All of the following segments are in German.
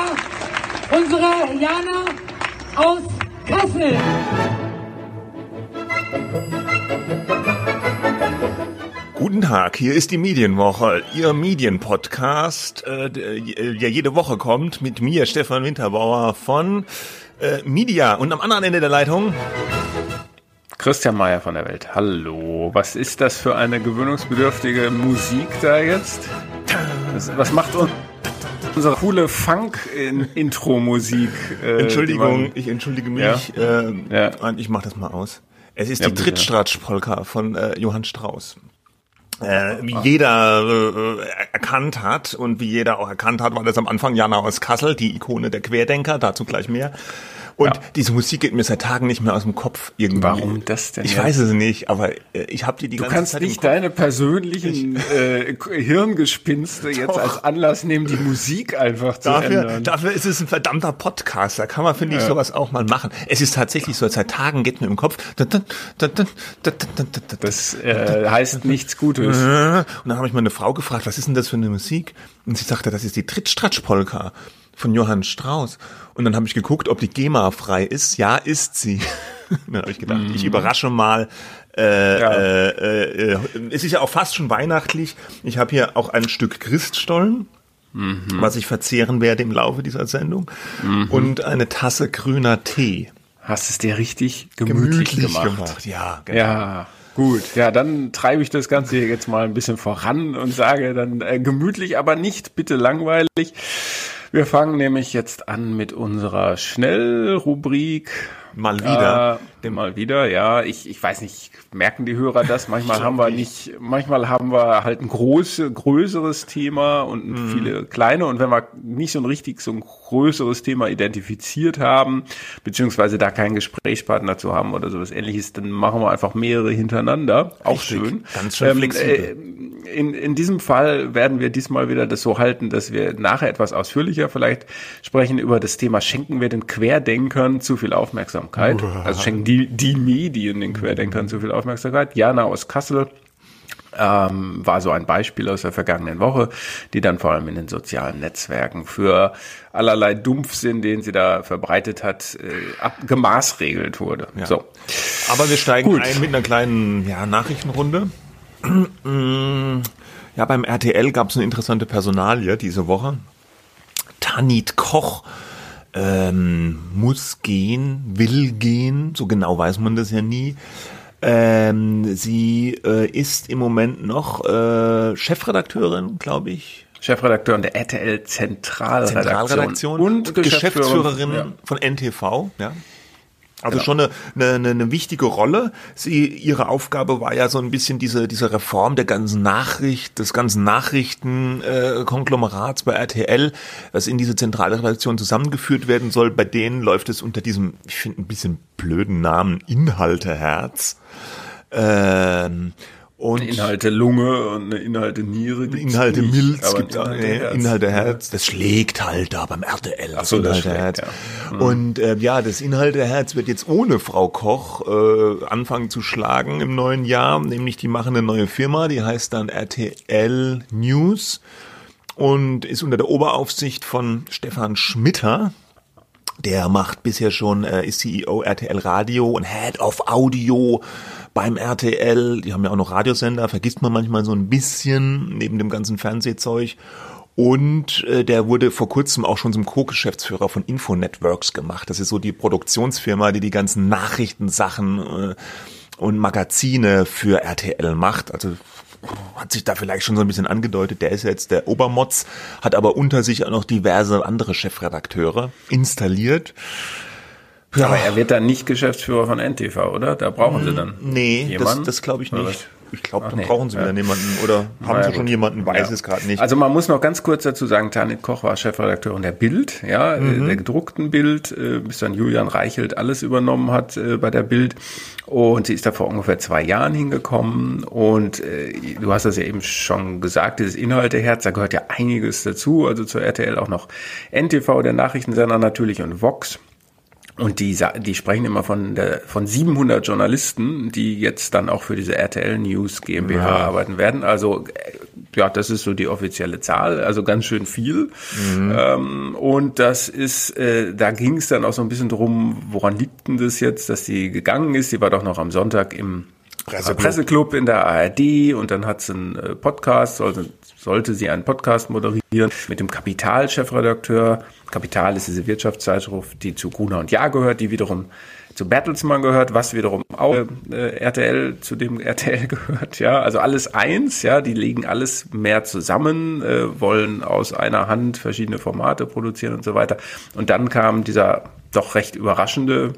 Applaus unsere Jana aus Kassel. Guten Tag, hier ist die Medienwoche, Ihr Medienpodcast, äh, der jede Woche kommt mit mir, Stefan Winterbauer von äh, Media und am anderen Ende der Leitung Christian Mayer von der Welt. Hallo, was ist das für eine gewöhnungsbedürftige Musik da jetzt? Was, was macht uns unsere coole Funk-Intro-Musik? Äh, Entschuldigung, ich entschuldige mich. Ja? Äh, ja. Ich mach das mal aus. Es ist ja, die Trittstratsch-Polka von äh, Johann Strauss äh, wie jeder äh, erkannt hat und wie jeder auch erkannt hat, war das am Anfang Jana aus Kassel, die Ikone der Querdenker, dazu gleich mehr. Und ja. diese Musik geht mir seit Tagen nicht mehr aus dem Kopf irgendwie. Warum das denn? Ich jetzt? weiß es nicht, aber äh, ich habe die die du ganze kannst Zeit nicht deine persönlichen äh, Hirngespinste jetzt als Anlass nehmen, die Musik einfach zu dafür, ändern. Dafür ist es ein verdammter Podcast. Da kann man finde ich ja. sowas auch mal machen. Es ist tatsächlich so. Seit Tagen geht mir im Kopf. Das äh, heißt nichts Gutes. Und dann habe ich meine Frau gefragt, was ist denn das für eine Musik? Und sie sagte, das ist die Trittstratsch-Polka von Johann Strauss. Und dann habe ich geguckt, ob die GEMA frei ist. Ja, ist sie. dann habe ich gedacht, mhm. ich überrasche mal. Äh, ja. äh, äh, es ist ja auch fast schon weihnachtlich. Ich habe hier auch ein Stück Christstollen. Mhm. was ich verzehren werde im Laufe dieser Sendung. Mhm. Und eine Tasse grüner Tee. Hast es dir richtig gemütlich, gemütlich gemacht. gemacht. Ja, genau. Ja, gut. Ja, dann treibe ich das Ganze jetzt mal ein bisschen voran und sage dann äh, gemütlich, aber nicht bitte langweilig. Wir fangen nämlich jetzt an mit unserer Schnellrubrik. Mal wieder. Äh, mal wieder, ja. Ich, ich weiß nicht, merken die Hörer das? Manchmal haben wir nicht, manchmal haben wir halt ein große, größeres Thema und mhm. viele kleine. Und wenn wir nicht so ein richtig so ein größeres Thema identifiziert haben, beziehungsweise da keinen Gesprächspartner zu haben oder sowas ähnliches, dann machen wir einfach mehrere hintereinander. Auch richtig. schön. Ganz schön ähm, flexibel. Äh, in, in diesem Fall werden wir diesmal wieder das so halten, dass wir nachher etwas ausführlicher vielleicht sprechen über das Thema, schenken wir den Querdenkern zu viel Aufmerksamkeit? Uah. Also schenken die, die Medien den Querdenkern zu viel Aufmerksamkeit? Jana aus Kassel ähm, war so ein Beispiel aus der vergangenen Woche, die dann vor allem in den sozialen Netzwerken für allerlei Dumpfsinn, den sie da verbreitet hat, äh, ab, gemaßregelt wurde. Ja. So. Aber wir steigen Gut. ein mit einer kleinen ja, Nachrichtenrunde. ja, beim RTL gab es eine interessante Personalie diese Woche. Tanit Koch ähm, muss gehen, will gehen, so genau weiß man das ja nie. Ähm, sie äh, ist im Moment noch äh, Chefredakteurin, glaube ich. Chefredakteurin der RTL Zentralredaktion, Zentralredaktion und Geschäftsführerin, Geschäftsführerin ja. von NTV. Ja. Also genau. schon eine, eine, eine wichtige Rolle. Sie, ihre Aufgabe war ja so ein bisschen diese, diese Reform der ganzen Nachricht, des ganzen Nachrichtenkonglomerats bei RTL, was in diese zentrale Redaktion zusammengeführt werden soll. Bei denen läuft es unter diesem, ich finde, ein bisschen blöden Namen Inhalteherz. Ähm, und Inhalte Lunge und Inhalte Niere gibt's Inhalte nicht, Milz gibt Inhalte, Herz. Inhalte Herz. Das schlägt halt da beim RTL. Ach so, Inhalte schlägt, Herz. Ja. Mhm. Und äh, ja, das Inhalte Herz wird jetzt ohne Frau Koch äh, anfangen zu schlagen im neuen Jahr. Nämlich die machen eine neue Firma, die heißt dann RTL News und ist unter der Oberaufsicht von Stefan Schmitter. Der macht bisher schon, äh, ist CEO RTL Radio und Head of Audio beim RTL. Die haben ja auch noch Radiosender, vergisst man manchmal so ein bisschen neben dem ganzen Fernsehzeug. Und äh, der wurde vor kurzem auch schon zum Co-Geschäftsführer von Info Networks gemacht. Das ist so die Produktionsfirma, die die ganzen Nachrichtensachen äh, und Magazine für RTL macht. Also hat sich da vielleicht schon so ein bisschen angedeutet, der ist jetzt der Obermotz, hat aber unter sich auch noch diverse andere Chefredakteure installiert. Ja. Aber er wird dann nicht Geschäftsführer von NTV, oder? Da brauchen sie dann. Nee, jemanden? das, das glaube ich nicht. Ich glaube, dann nee. brauchen sie wieder ja. jemanden oder haben naja, sie schon jemanden, weiß ja. es gerade nicht. Also man muss noch ganz kurz dazu sagen, Tanit Koch war Chefredakteurin der Bild, ja, äh, mhm. der gedruckten Bild, äh, bis dann Julian Reichelt alles übernommen hat äh, bei der Bild. Und sie ist da vor ungefähr zwei Jahren hingekommen. Und du hast das ja eben schon gesagt, dieses Inhalteherz, da gehört ja einiges dazu. Also zur RTL auch noch NTV, der Nachrichtensender natürlich und Vox. Und die, die sprechen immer von, der, von 700 Journalisten, die jetzt dann auch für diese RTL News GmbH ja. arbeiten werden. Also äh, ja, das ist so die offizielle Zahl, also ganz schön viel. Mhm. Ähm, und das ist, äh, da ging es dann auch so ein bisschen drum, woran liegt denn das jetzt, dass die gegangen ist? Die war doch noch am Sonntag im Presseclub, Presseclub in der ARD und dann hat sie einen äh, Podcast, sollte, sollte sie einen Podcast moderieren mit dem Kapital-Chefredakteur Kapital ist diese Wirtschaftszeitschrift, die zu Gruner und Jahr gehört, die wiederum zu Bertelsmann gehört, was wiederum auch äh, RTL zu dem RTL gehört, ja, also alles eins, ja, die legen alles mehr zusammen, äh, wollen aus einer Hand verschiedene Formate produzieren und so weiter. Und dann kam dieser doch recht überraschende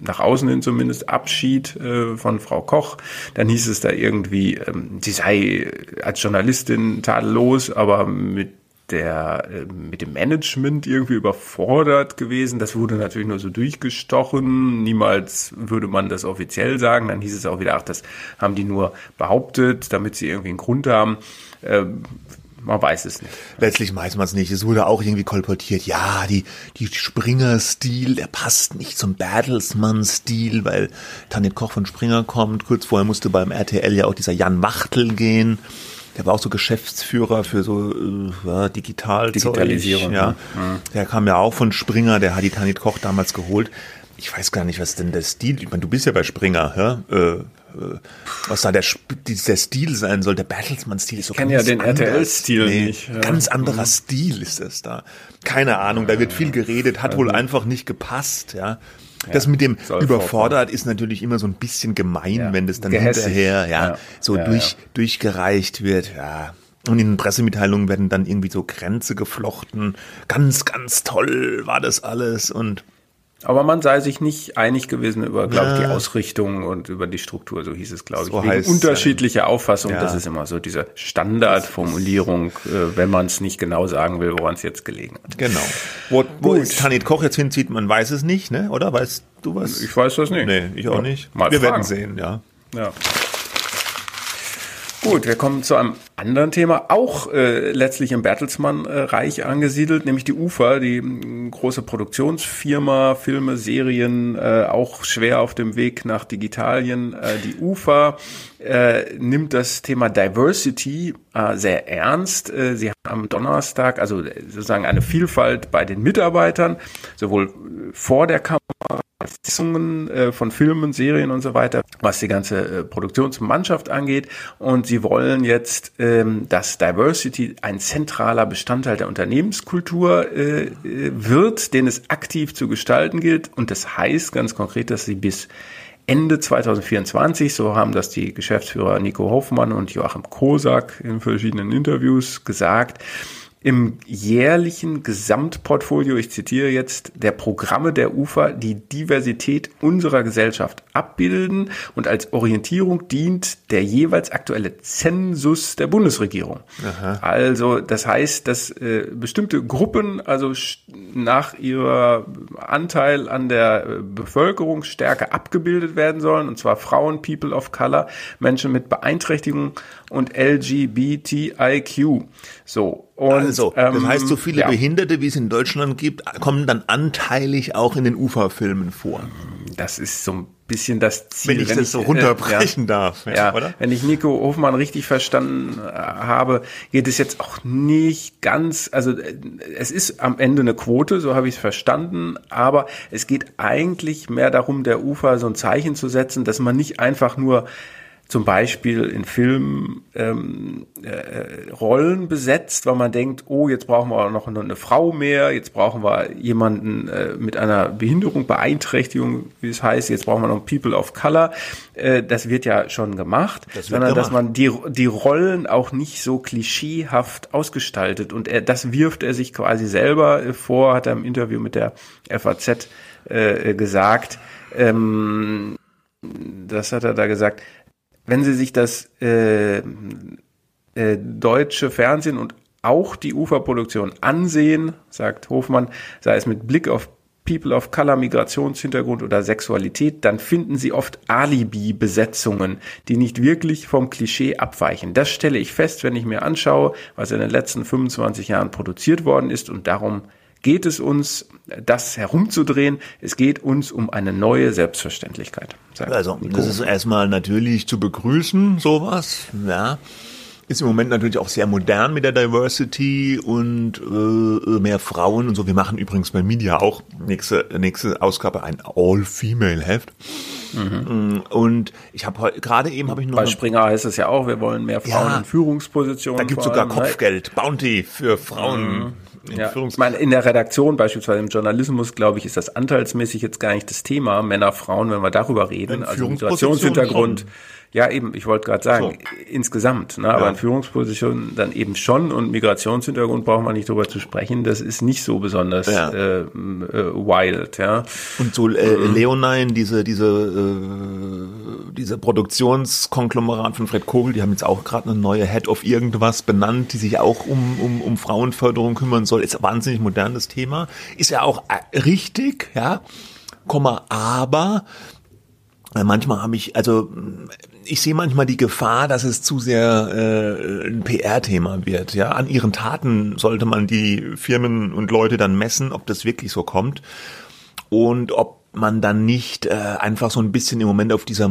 nach außen hin zumindest Abschied äh, von Frau Koch. Dann hieß es da irgendwie, ähm, sie sei als Journalistin tadellos, aber mit der äh, mit dem Management irgendwie überfordert gewesen. Das wurde natürlich nur so durchgestochen. Niemals würde man das offiziell sagen. Dann hieß es auch wieder, ach, das haben die nur behauptet, damit sie irgendwie einen Grund haben. Ähm, man weiß es nicht. Letztlich weiß man es nicht. Es wurde auch irgendwie kolportiert. Ja, die, die Springer-Stil, der passt nicht zum Bertelsmann-Stil, weil Tanit Koch von Springer kommt. Kurz vorher musste beim RTL ja auch dieser Jan Wachtel gehen der war auch so Geschäftsführer für so äh, Digital Digitalisierung. Ja. Mhm. Der kam ja auch von Springer, der hat die Tanit Koch damals geholt. Ich weiß gar nicht, was denn der Stil, ich meine, du bist ja bei Springer, ja? Äh was da der, der Stil sein soll. Der Bertelsmann-Stil ist so ich ganz ja den RTL-Stil nee, nicht. Ja. Ganz anderer mhm. Stil ist das da. Keine Ahnung, da wird viel geredet, hat wohl einfach nicht gepasst, ja. Das mit dem überfordert ist natürlich immer so ein bisschen gemein, ja. wenn das dann Gehässig. hinterher ja, ja. so ja, durch, durchgereicht wird. Ja. Und in Pressemitteilungen werden dann irgendwie so Grenze geflochten. Ganz, ganz toll war das alles und aber man sei sich nicht einig gewesen über, glaube ich, die Ausrichtung und über die Struktur, so hieß es, glaube so ich. Wegen unterschiedliche Auffassungen, ja. das ist immer so diese Standardformulierung, äh, wenn man es nicht genau sagen will, woran es jetzt gelegen hat. Genau. Wo, wo ist Tanit Koch jetzt hinzieht, man weiß es nicht, ne? oder? Weißt du was? Ich weiß das nicht. Nee, ich auch ja. nicht. Mal Wir fragen. werden sehen, ja. Ja. Gut, wir kommen zu einem anderen Thema, auch äh, letztlich im Bertelsmann-Reich angesiedelt, nämlich die UFA, die äh, große Produktionsfirma, Filme, Serien, äh, auch schwer auf dem Weg nach Digitalien. Äh, die UFA äh, nimmt das Thema Diversity äh, sehr ernst. Äh, sie haben am Donnerstag also sozusagen eine Vielfalt bei den Mitarbeitern, sowohl vor der Kamera Sitzungen äh, von Filmen, Serien und so weiter, was die ganze äh, Produktionsmannschaft angeht. Und sie wollen jetzt, ähm, dass Diversity ein zentraler Bestandteil der Unternehmenskultur äh, wird, den es aktiv zu gestalten gilt. Und das heißt ganz konkret, dass sie bis Ende 2024, so haben das die Geschäftsführer Nico Hoffmann und Joachim Kosak in verschiedenen Interviews gesagt, im jährlichen Gesamtportfolio, ich zitiere jetzt, der Programme der UFA die Diversität unserer Gesellschaft abbilden und als Orientierung dient der jeweils aktuelle Zensus der Bundesregierung. Aha. Also das heißt, dass äh, bestimmte Gruppen also nach ihrer Anteil an der äh, Bevölkerung stärker abgebildet werden sollen, und zwar Frauen, People of Color, Menschen mit Beeinträchtigung und LGBTIQ. So. Und, also, das ähm, heißt, so viele ja. Behinderte, wie es in Deutschland gibt, kommen dann anteilig auch in den UFA-Filmen vor. Das ist so ein bisschen das Ziel. Wenn ich wenn das ich, so runterbrechen äh, ja, darf. Ja, ja, oder? Wenn ich Nico Hofmann richtig verstanden äh, habe, geht es jetzt auch nicht ganz, also äh, es ist am Ende eine Quote, so habe ich es verstanden, aber es geht eigentlich mehr darum, der UFA so ein Zeichen zu setzen, dass man nicht einfach nur zum Beispiel in Filmen ähm, äh, Rollen besetzt, weil man denkt, oh, jetzt brauchen wir noch eine, eine Frau mehr, jetzt brauchen wir jemanden äh, mit einer Behinderung, Beeinträchtigung, wie es heißt, jetzt brauchen wir noch People of Color. Äh, das wird ja schon gemacht, sondern gemacht. dass man die, die Rollen auch nicht so klischeehaft ausgestaltet. Und er, das wirft er sich quasi selber vor, hat er im Interview mit der FAZ äh, gesagt. Ähm, das hat er da gesagt wenn Sie sich das äh, äh, deutsche Fernsehen und auch die Uferproduktion ansehen, sagt Hofmann, sei es mit Blick auf People of Color, Migrationshintergrund oder Sexualität, dann finden Sie oft Alibi-Besetzungen, die nicht wirklich vom Klischee abweichen. Das stelle ich fest, wenn ich mir anschaue, was in den letzten 25 Jahren produziert worden ist und darum geht es uns, das herumzudrehen. Es geht uns um eine neue Selbstverständlichkeit. Also, das ist erstmal natürlich zu begrüßen, sowas, ja. Ist im Moment natürlich auch sehr modern mit der Diversity und äh, mehr Frauen und so. Wir machen übrigens bei Media auch nächste, nächste Ausgabe ein All-Female-Heft. Mhm. Und ich habe gerade eben habe ich noch bei Springer heißt es ja auch, wir wollen mehr Frauen ja, in Führungspositionen. Da gibt sogar ne? Kopfgeld, Bounty für Frauen. Mhm. In, ja. ich meine, in der Redaktion, beispielsweise im Journalismus, glaube ich, ist das anteilsmäßig jetzt gar nicht das Thema, Männer, Frauen, wenn wir darüber reden. Also Migrationshintergrund. Ja, eben, ich wollte gerade sagen, so. insgesamt, ne, aber ja. in Führungspositionen dann eben schon und Migrationshintergrund braucht man nicht drüber zu sprechen, das ist nicht so besonders ja. äh, äh, wild, ja. Und so äh, mhm. Leonine, diese, diese, äh, diese Produktionskonglomerat von Fred Kogel, die haben jetzt auch gerade eine neue Head of irgendwas benannt, die sich auch um, um, um Frauenförderung kümmern soll. Ist ein wahnsinnig modernes Thema. Ist ja auch äh, richtig, ja. Komma, aber manchmal habe ich, also ich sehe manchmal die Gefahr, dass es zu sehr äh, ein PR-Thema wird. Ja, an ihren Taten sollte man die Firmen und Leute dann messen, ob das wirklich so kommt und ob man dann nicht äh, einfach so ein bisschen im Moment auf dieser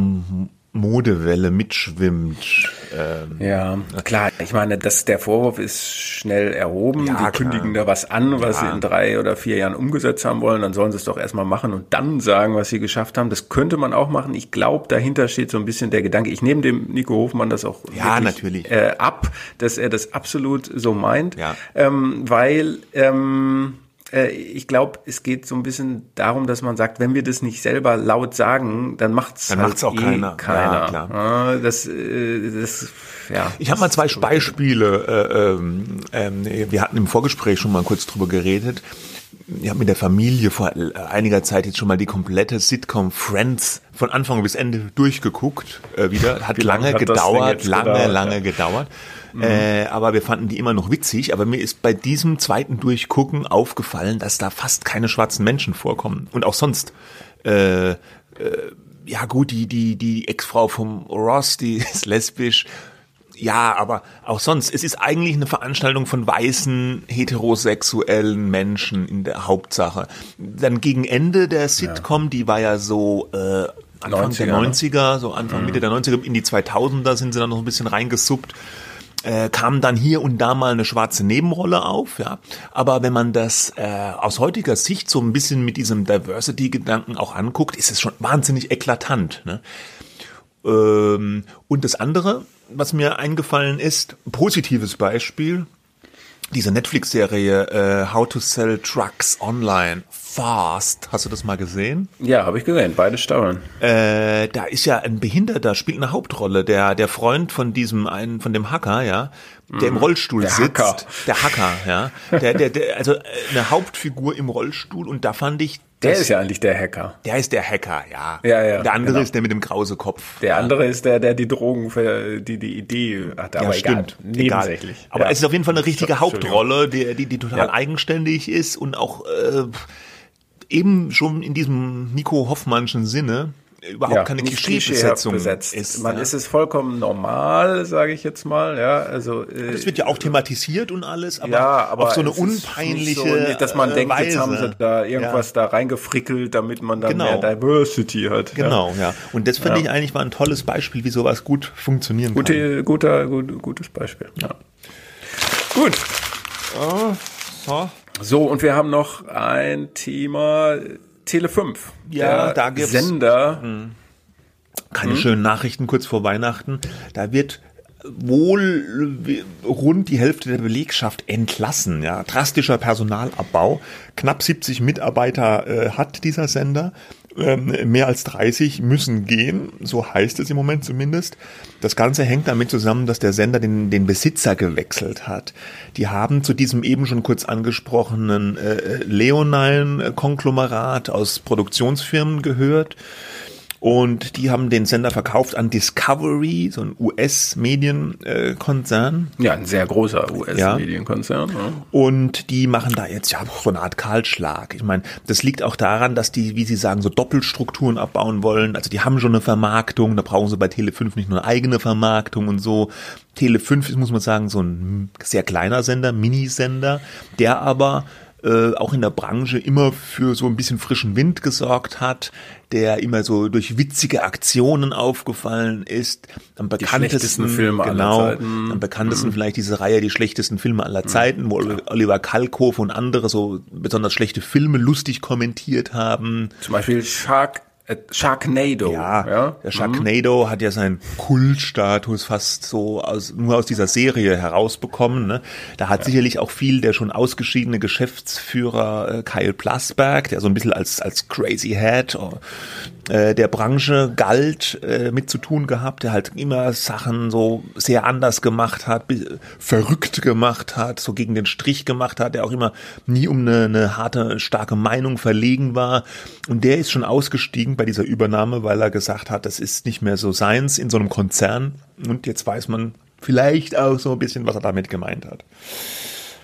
Modewelle mitschwimmt. Ähm, ja, klar. Ich meine, das, der Vorwurf ist schnell erhoben. Ja, die kündigen da was an, was ja. sie in drei oder vier Jahren umgesetzt haben wollen. Dann sollen sie es doch erstmal machen und dann sagen, was sie geschafft haben. Das könnte man auch machen. Ich glaube, dahinter steht so ein bisschen der Gedanke. Ich nehme dem Nico Hofmann das auch ja, natürlich. Äh, ab, dass er das absolut so meint. Ja. Ähm, weil ähm, äh, ich glaube, es geht so ein bisschen darum, dass man sagt, wenn wir das nicht selber laut sagen, dann macht's dann halt macht's auch eh keiner. keiner. Ja, klar. Das, äh, das, ja. Ich habe mal zwei Beispiele. Äh, ähm, ähm, wir hatten im Vorgespräch schon mal kurz drüber geredet. Ich habe mit der Familie vor einiger Zeit jetzt schon mal die komplette Sitcom Friends von Anfang bis Ende durchgeguckt äh, wieder. Hat lange hat gedauert, lange, gedauert, lange ja. gedauert. Mhm. Äh, aber wir fanden die immer noch witzig. Aber mir ist bei diesem zweiten Durchgucken aufgefallen, dass da fast keine schwarzen Menschen vorkommen. Und auch sonst. Äh, äh, ja gut, die, die, die Ex-Frau vom Ross, die ist lesbisch. Ja, aber auch sonst, es ist eigentlich eine Veranstaltung von weißen, heterosexuellen Menschen in der Hauptsache. Dann gegen Ende der Sitcom, ja. die war ja so äh, Anfang 90er, der 90er, so Anfang, mhm. Mitte der 90er, in die 2000er sind sie dann noch ein bisschen reingesuppt äh, kam dann hier und da mal eine schwarze Nebenrolle auf, ja. Aber wenn man das äh, aus heutiger Sicht so ein bisschen mit diesem Diversity-Gedanken auch anguckt, ist es schon wahnsinnig eklatant. Ne? Ähm, und das andere, was mir eingefallen ist, positives Beispiel, diese Netflix-Serie äh, How to Sell Trucks Online Fast. Hast du das mal gesehen? Ja, habe ich gesehen, beide Staffeln. Äh, da ist ja ein Behinderter, spielt eine Hauptrolle, der der Freund von diesem einen von dem Hacker, ja, der im mhm. Rollstuhl der sitzt, Hacker. der Hacker, ja, der, der, der also äh, eine Hauptfigur im Rollstuhl und da fand ich der das, ist ja eigentlich der Hacker. Der ist der Hacker, ja. Ja, ja. Der andere genau. ist der mit dem krause Kopf. Der andere ist der, der die Drogen für die, die Idee hat. Aber ja, stimmt. Egal. Nebensächlich. Egal. Aber ja. es ist auf jeden Fall eine richtige Hauptrolle, die, die, die total ja. eigenständig ist und auch äh, eben schon in diesem Nico Hoffmannschen Sinne überhaupt ja, keine Klischeebesetzung besetzt. ist. Man ja. ist es vollkommen normal, sage ich jetzt mal. Ja, also äh, das wird ja auch thematisiert und alles, aber, ja, aber auf so eine unpeinliche, so, nicht, dass man äh, denkt, Weise. jetzt haben sie da irgendwas ja. da reingefrickelt, damit man dann genau. mehr Diversity hat. Genau, ja. Und das finde ich eigentlich war ein tolles Beispiel, wie sowas gut funktionieren Gute, kann. Guter, gut, gutes Beispiel. Ja. Gut. Oh, so. So, und wir haben noch ein Thema Tele 5. Ja, da gibt's Sender. Hm. Keine hm? schönen Nachrichten kurz vor Weihnachten. Da wird wohl rund die Hälfte der Belegschaft entlassen. Ja, drastischer Personalabbau. Knapp 70 Mitarbeiter äh, hat dieser Sender. Ähm, mehr als 30 müssen gehen, so heißt es im Moment zumindest. Das Ganze hängt damit zusammen, dass der Sender den, den Besitzer gewechselt hat. Die haben zu diesem eben schon kurz angesprochenen äh, Leonine-Konglomerat aus Produktionsfirmen gehört und die haben den Sender verkauft an Discovery, so ein US-Medienkonzern. ja, ein sehr großer US-Medienkonzern. Ja. Und die machen da jetzt ja so eine Art Kahlschlag. Ich meine, das liegt auch daran, dass die, wie sie sagen, so Doppelstrukturen abbauen wollen. Also die haben schon eine Vermarktung, da brauchen sie bei Tele5 nicht nur eine eigene Vermarktung und so. Tele5 ist, muss man sagen, so ein sehr kleiner Sender, Minisender, der aber äh, auch in der Branche immer für so ein bisschen frischen Wind gesorgt hat, der immer so durch witzige Aktionen aufgefallen ist. Am bekanntesten Filme aller genau, Zeiten. am bekanntesten vielleicht diese Reihe die schlechtesten Filme aller Zeiten, wo Oliver Kalkofe und andere so besonders schlechte Filme lustig kommentiert haben. Zum Beispiel Shark, Sharknado. Ja, ja? der Sharknado hat ja seinen Kultstatus fast so aus, nur aus dieser Serie herausbekommen. Ne? Da hat sicherlich auch viel der schon ausgeschiedene Geschäftsführer äh, Kyle Plasberg, der so ein bisschen als, als Crazy Head äh, der Branche galt, äh, mit zu tun gehabt, der halt immer Sachen so sehr anders gemacht hat, verrückt gemacht hat, so gegen den Strich gemacht hat, der auch immer nie um eine, eine harte, starke Meinung verlegen war. Und der ist schon ausgestiegen bei dieser Übernahme, weil er gesagt hat, das ist nicht mehr so seins in so einem Konzern. Und jetzt weiß man vielleicht auch so ein bisschen, was er damit gemeint hat.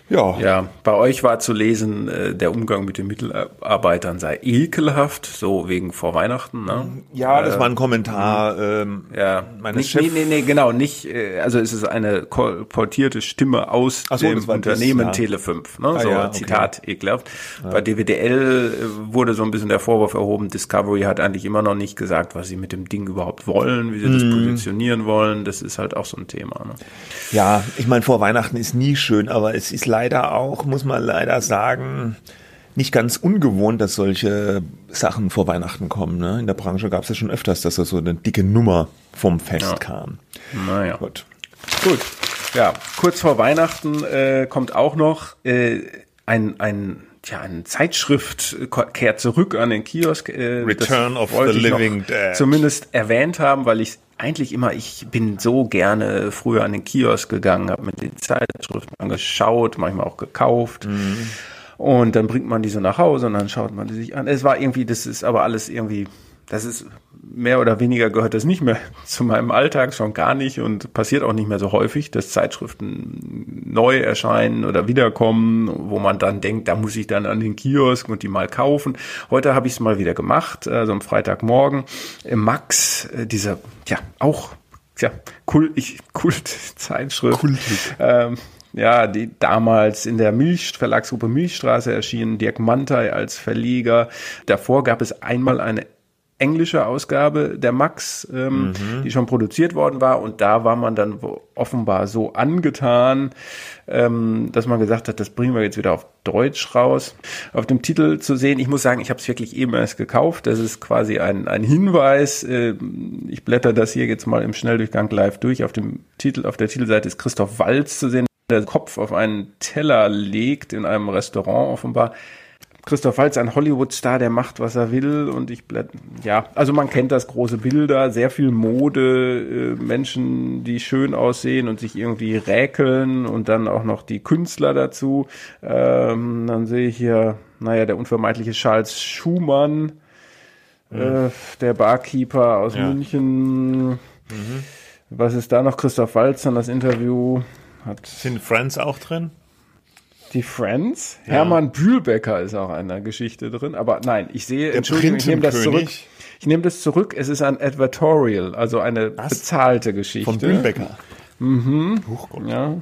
Ja, Ja, bei euch war zu lesen, äh, der Umgang mit den Mitarbeitern sei ekelhaft, so wegen vor Weihnachten. Ne? ja, das war ein Kommentar ähm, Ja, meines nicht, nee, nee, nee, genau, nicht, äh, also es ist eine kolportierte Stimme aus so, dem war das, Unternehmen ja. Tele 5, ne? Ah, so ja, okay. Zitat, ekelhaft. Bei DWDL äh, wurde so ein bisschen der Vorwurf erhoben, Discovery hat eigentlich immer noch nicht gesagt, was sie mit dem Ding überhaupt wollen, wie sie Mhm. das positionieren wollen, das ist halt auch so ein Thema. Ne? Ja, ich meine, vor Weihnachten ist nie schön, aber es ist leider auch, muss man leider sagen, nicht ganz ungewohnt, dass solche Sachen vor Weihnachten kommen. Ne? In der Branche gab es ja schon öfters, dass da so eine dicke Nummer vom Fest Ja. kam. Naja. Gut. Gut. Ja, kurz vor Weihnachten äh, kommt auch noch äh, ein, ein, ja, eine Zeitschrift äh, kehrt zurück an den Kiosk. Äh, Return of the Living Dead. Zumindest erwähnt haben, weil ich eigentlich immer, ich bin so gerne früher an den Kiosk gegangen, habe mir die Zeitschriften angeschaut, manchmal auch gekauft. Mhm. Und dann bringt man die so nach Hause und dann schaut man die sich an. Es war irgendwie, das ist aber alles irgendwie, das ist mehr oder weniger gehört das nicht mehr zu meinem Alltag, schon gar nicht und passiert auch nicht mehr so häufig, dass Zeitschriften neu erscheinen oder wiederkommen, wo man dann denkt, da muss ich dann an den Kiosk und die mal kaufen. Heute habe ich es mal wieder gemacht, also am Freitagmorgen. Im Max, äh, dieser, ja, auch, ja, Kult, Kultzeitschrift. Kultlich. Ähm, ja, die damals in der Milch, Verlagsgruppe Milchstraße erschienen, Dirk Mantei als Verleger. Davor gab es einmal eine englische Ausgabe der Max, ähm, die schon produziert worden war und da war man dann offenbar so angetan, ähm, dass man gesagt hat, das bringen wir jetzt wieder auf Deutsch raus. Auf dem Titel zu sehen, ich muss sagen, ich habe es wirklich eben erst gekauft. Das ist quasi ein, ein Hinweis. Äh, ich blätter das hier jetzt mal im Schnelldurchgang live durch. Auf dem Titel, auf der Titelseite ist Christoph Walz zu sehen, der Kopf auf einen Teller legt in einem Restaurant offenbar. Christoph Waltz, ein Hollywood-Star, der macht, was er will. Und ich blätt, ja, also man kennt das große Bilder, sehr viel Mode, äh, Menschen, die schön aussehen und sich irgendwie räkeln und dann auch noch die Künstler dazu. Ähm, dann sehe ich hier, naja, der unvermeidliche Charles Schumann, äh, der Barkeeper aus Ja. München. Was ist da noch? Christoph Waltz, dann das Interview. Hat Sind Friends auch drin? Die Friends. Hermann Bühlbecker ist auch in der Geschichte drin. Aber nein, ich sehe, Der Entschuldigung, ich nehme das zurück. Ich nehme das zurück. Es ist ein Advertorial, also eine bezahlte Geschichte. Von Bühlbecker. Ja,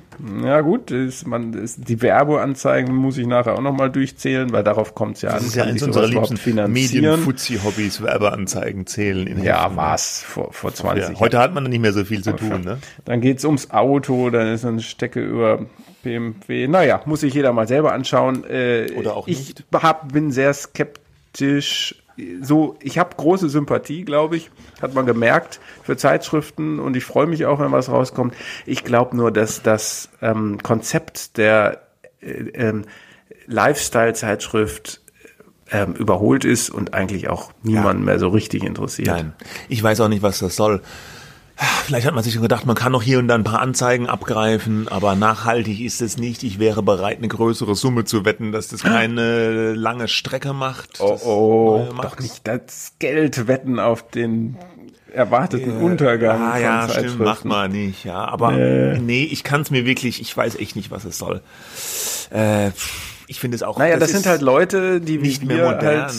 ja gut, ist, man, ist, die Werbeanzeigen muss ich nachher auch nochmal durchzählen, weil darauf kommt es ja an. Das ist ja sich unserer liebsten. Medien-Fuzzi-Hobbys, Werbeanzeigen zählen. In Ja, was vor, vor 20 Ja, heute hat man nicht mehr so viel zu tun, ne? Dann geht's ums Auto, dann ist eine Stecke über BMW. Naja, muss sich jeder mal selber anschauen. Äh, Oder auch ich nicht. Hab, bin sehr skeptisch. So, ich habe große Sympathie, glaube ich, hat man gemerkt für Zeitschriften und ich freue mich auch, wenn was rauskommt. Ich glaube nur, dass das ähm, Konzept der äh, ähm, Lifestyle-Zeitschrift ähm, überholt ist und eigentlich auch niemanden mehr so richtig interessiert. Nein, ich weiß auch nicht, was das soll. Vielleicht hat man sich schon gedacht, man kann noch hier und da ein paar Anzeigen abgreifen, aber nachhaltig ist es nicht. Ich wäre bereit, eine größere Summe zu wetten, dass das keine lange Strecke macht. Oh, das oh, doch nicht das Geld wetten auf den erwarteten Untergang Ah ja, stimmt, macht man nicht, ja. Aber nee, ich kann es mir wirklich, ich weiß echt nicht, was es soll. Äh, ich finde es auch. Naja, das, ist sind halt Leute, die nicht mehr modern. halt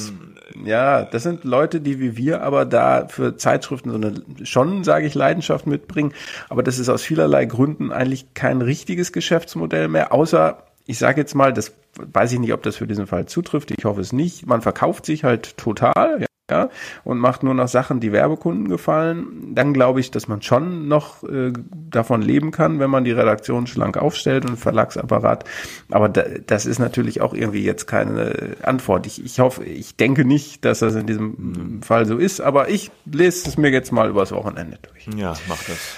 ja, das sind Leute, die wie wir aber da für Zeitschriften so eine schon, sage ich, Leidenschaft mitbringen. Aber das ist aus vielerlei Gründen eigentlich kein richtiges Geschäftsmodell mehr, außer ich sage jetzt mal, das weiß ich nicht, ob das für diesen Fall zutrifft. Ich hoffe es nicht. Man verkauft sich halt total. Ja und macht nur noch Sachen, die Werbekunden gefallen, dann glaube ich, dass man schon noch äh, davon leben kann, wenn man die Redaktion schlank aufstellt und Verlagsapparat. Aber da, das ist natürlich auch irgendwie jetzt keine Antwort. Ich, ich hoffe, ich denke nicht, dass das in diesem Fall so ist, aber ich lese es mir jetzt mal übers Wochenende durch. Ja, mach das.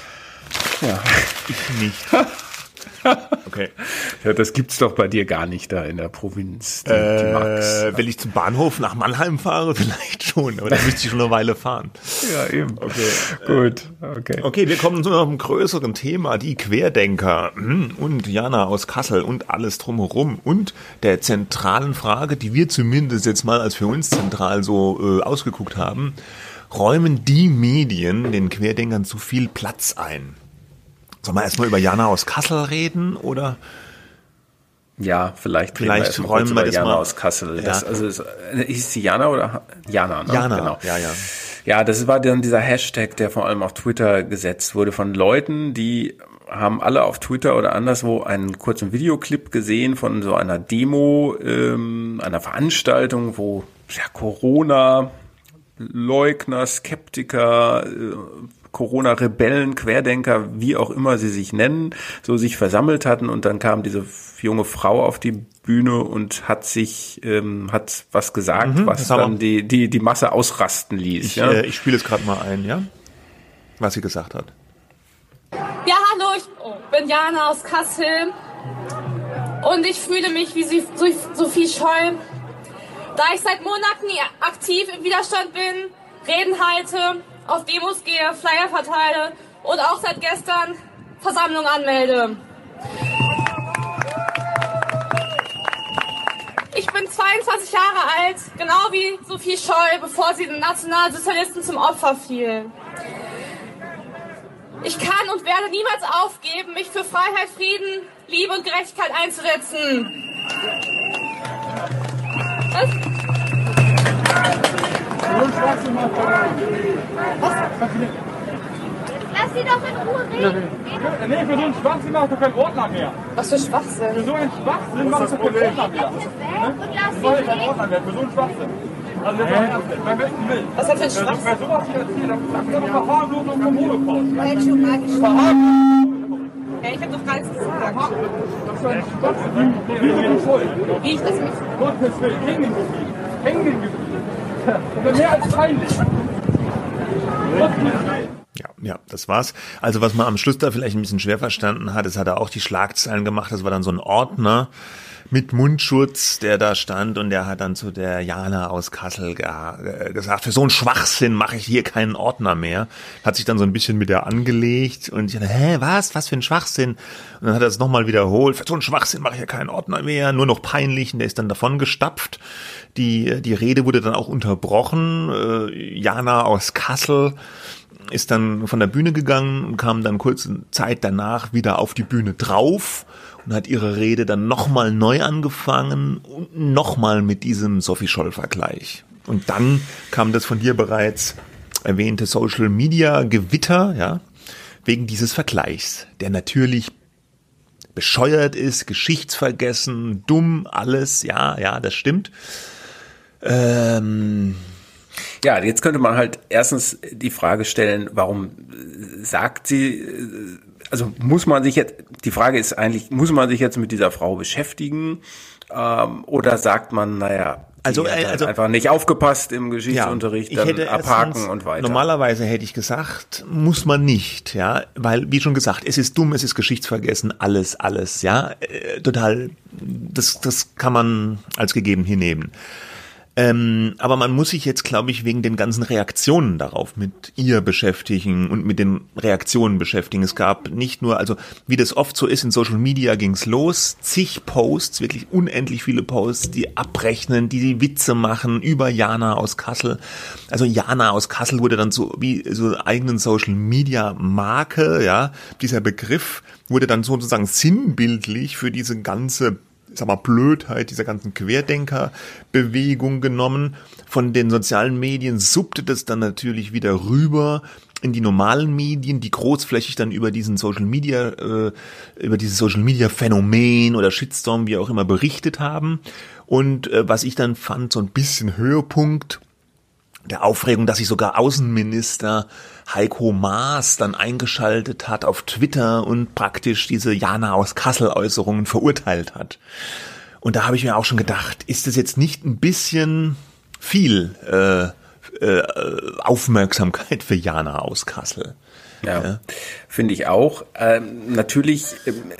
Ja. Ich nicht. Okay. Ja, das gibt's doch bei dir gar nicht da in der Provinz. Die, äh, die Max. wenn ich zum Bahnhof nach Mannheim fahre, vielleicht schon, aber da müsste ich schon eine Weile fahren. Ja, eben. Okay. Gut. Okay. Okay, wir kommen zu einem größeren Thema, die Querdenker hm, und Jana aus Kassel und alles drumherum und der zentralen Frage, die wir zumindest jetzt mal als für uns zentral so äh, ausgeguckt haben, räumen die Medien den Querdenkern zu viel Platz ein? Sollen wir erstmal über Jana aus Kassel reden oder? Ja, vielleicht, vielleicht reden wir räumen wir das Jana mal. aus Kassel. Ja. Das, also ist, ist sie Jana oder Jana? Ne? Jana, genau. ja, ja. Ja, das war dann dieser Hashtag, der vor allem auf Twitter gesetzt wurde von Leuten, die haben alle auf Twitter oder anderswo einen kurzen Videoclip gesehen von so einer Demo, ähm, einer Veranstaltung, wo ja, Corona Leugner, Skeptiker, äh, Corona-Rebellen, Querdenker, wie auch immer sie sich nennen, so sich versammelt hatten und dann kam diese junge Frau auf die Bühne und hat sich, ähm, hat was gesagt, Mhm, was dann die, die, die Masse ausrasten ließ. Ich, ja? äh, ich spiele es gerade mal ein, ja? Was sie gesagt hat. Ja, hallo, ich bin Jana aus Kassel und ich fühle mich wie Sie- so- Sophie Scholl. Da ich seit Monaten aktiv im Widerstand bin, Reden halte, auf Demos gehe, Flyer verteile und auch seit gestern Versammlung anmelde. Ich bin 22 Jahre alt, genau wie Sophie Scholl, bevor sie den Nationalsozialisten zum Opfer fiel. Ich kann und werde niemals aufgeben, mich für Freiheit, Frieden, Liebe und Gerechtigkeit einzusetzen. Was? Lass sie doch in Ruhe reden. Nee, für so einen Schwachsinn mach ich doch keinen Ordner mehr. Was für Schwachsinn. Für so einen Schwachsinn mach ich doch keinen Ordner mehr. Und lass sie keinen reden. Ordner mehr, für so einen Schwachsinn. Also jetzt mal ernst, beim besten Willen. Was hat für ein Schwachsinn? wer sowas hier erzählt, dann sagt er doch Verharmlosung vom Holocaust. Ja, ich hab doch gar nichts gesagt. Das ist ein Schwachsinn. Wie ich das mich. Gottes Willen, hängen geblieben. Hängen geblieben. Mehr als peinlich. Ja, ja, das war's. Also was man am Schluss da vielleicht ein bisschen schwer verstanden hat, es hat er auch die Schlagzeilen gemacht, das war dann so ein Ordner mit Mundschutz, der da stand und der hat dann zu der Jana aus Kassel äh, gesagt, für so einen Schwachsinn mache ich hier keinen Ordner mehr. Hat sich dann so ein bisschen mit der angelegt und ich dachte, hä, was, was für ein Schwachsinn? Und dann hat er es nochmal wiederholt, für so einen Schwachsinn mache ich ja keinen Ordner mehr, nur noch peinlich und der ist dann davon gestapft. Die, die Rede wurde dann auch unterbrochen. Äh, Jana aus Kassel ist dann von der Bühne gegangen und kam dann kurze Zeit danach wieder auf die Bühne drauf und hat ihre Rede dann nochmal neu angefangen und nochmal mit diesem Sophie Scholl-Vergleich. Und dann kam das von dir bereits erwähnte Social Media Gewitter, ja, wegen dieses Vergleichs, der natürlich bescheuert ist, geschichtsvergessen, dumm, alles, ja, ja, das stimmt. Ähm, Ja, jetzt könnte man halt erstens die Frage stellen, warum äh, sagt sie, äh, also muss man sich jetzt, die Frage ist eigentlich, muss man sich jetzt mit dieser Frau beschäftigen ähm, oder sagt man, naja, Also, hat äh, halt also- einfach nicht aufgepasst im Geschichtsunterricht, ich dann abhaken und weiter. Normalerweise hätte ich gesagt, muss man nicht, ja, weil wie schon gesagt, es ist dumm, es ist geschichtsvergessen, alles, alles, ja, äh, total, das, das kann man als gegeben hinnehmen. Ähm, aber man muss sich jetzt, glaube ich, wegen den ganzen Reaktionen darauf mit ihr beschäftigen und mit den Reaktionen beschäftigen. Es gab nicht nur, also wie das oft so ist, in Social Media ging's los, zig Posts, wirklich unendlich viele Posts, die abrechnen, die die Witze machen über Jana aus Kassel. Also Jana aus Kassel wurde dann so wie so eigenen Social Media Marke, ja. Dieser Begriff wurde dann sozusagen sinnbildlich für diese ganze sag mal, Blödheit dieser ganzen Querdenker-Bewegung genommen. Von den sozialen Medien suppte das dann natürlich wieder rüber in die normalen Medien, die großflächig dann über diesen Social Media, äh, über dieses Social Media Phänomen oder Shitstorm, wie auch immer, berichtet haben. Und äh, was ich dann fand, so ein bisschen Höhepunkt der Aufregung, dass sich sogar Außenminister Heiko Maas dann eingeschaltet hat auf Twitter und praktisch diese Jana aus Kassel Äußerungen verurteilt hat. Und da habe ich mir auch schon gedacht, ist das jetzt nicht ein bisschen viel äh, äh, Aufmerksamkeit für Jana aus Kassel? Ja, ja. finde ich auch. Ähm, natürlich, ähm,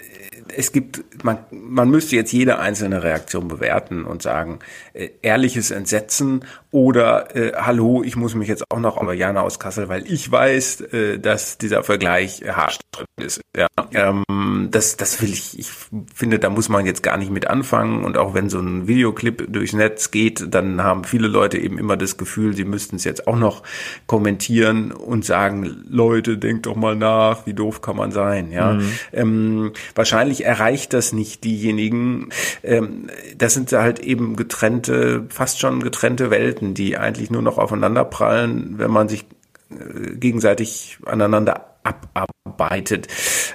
es gibt, man, man müsste jetzt jede einzelne Reaktion bewerten und sagen, äh, ehrliches Entsetzen oder äh, hallo, ich muss mich jetzt auch noch über Jana aus Kassel, weil ich weiß, äh, dass dieser Vergleich haarsträubend ist. Ja, ähm, das, das will ich, ich finde, da muss man jetzt gar nicht mit anfangen und auch wenn so ein Videoclip durchs Netz geht, dann haben viele Leute eben immer das Gefühl, sie müssten es jetzt auch noch kommentieren und sagen, Leute, denkt doch mal nach, wie doof kann man sein, ja. Mhm. Ähm, wahrscheinlich erreicht das nicht diejenigen, ähm, das sind halt eben getrennte, fast schon getrennte Welten, die eigentlich nur noch aufeinander prallen, wenn man sich äh, gegenseitig aneinander abarbeitet.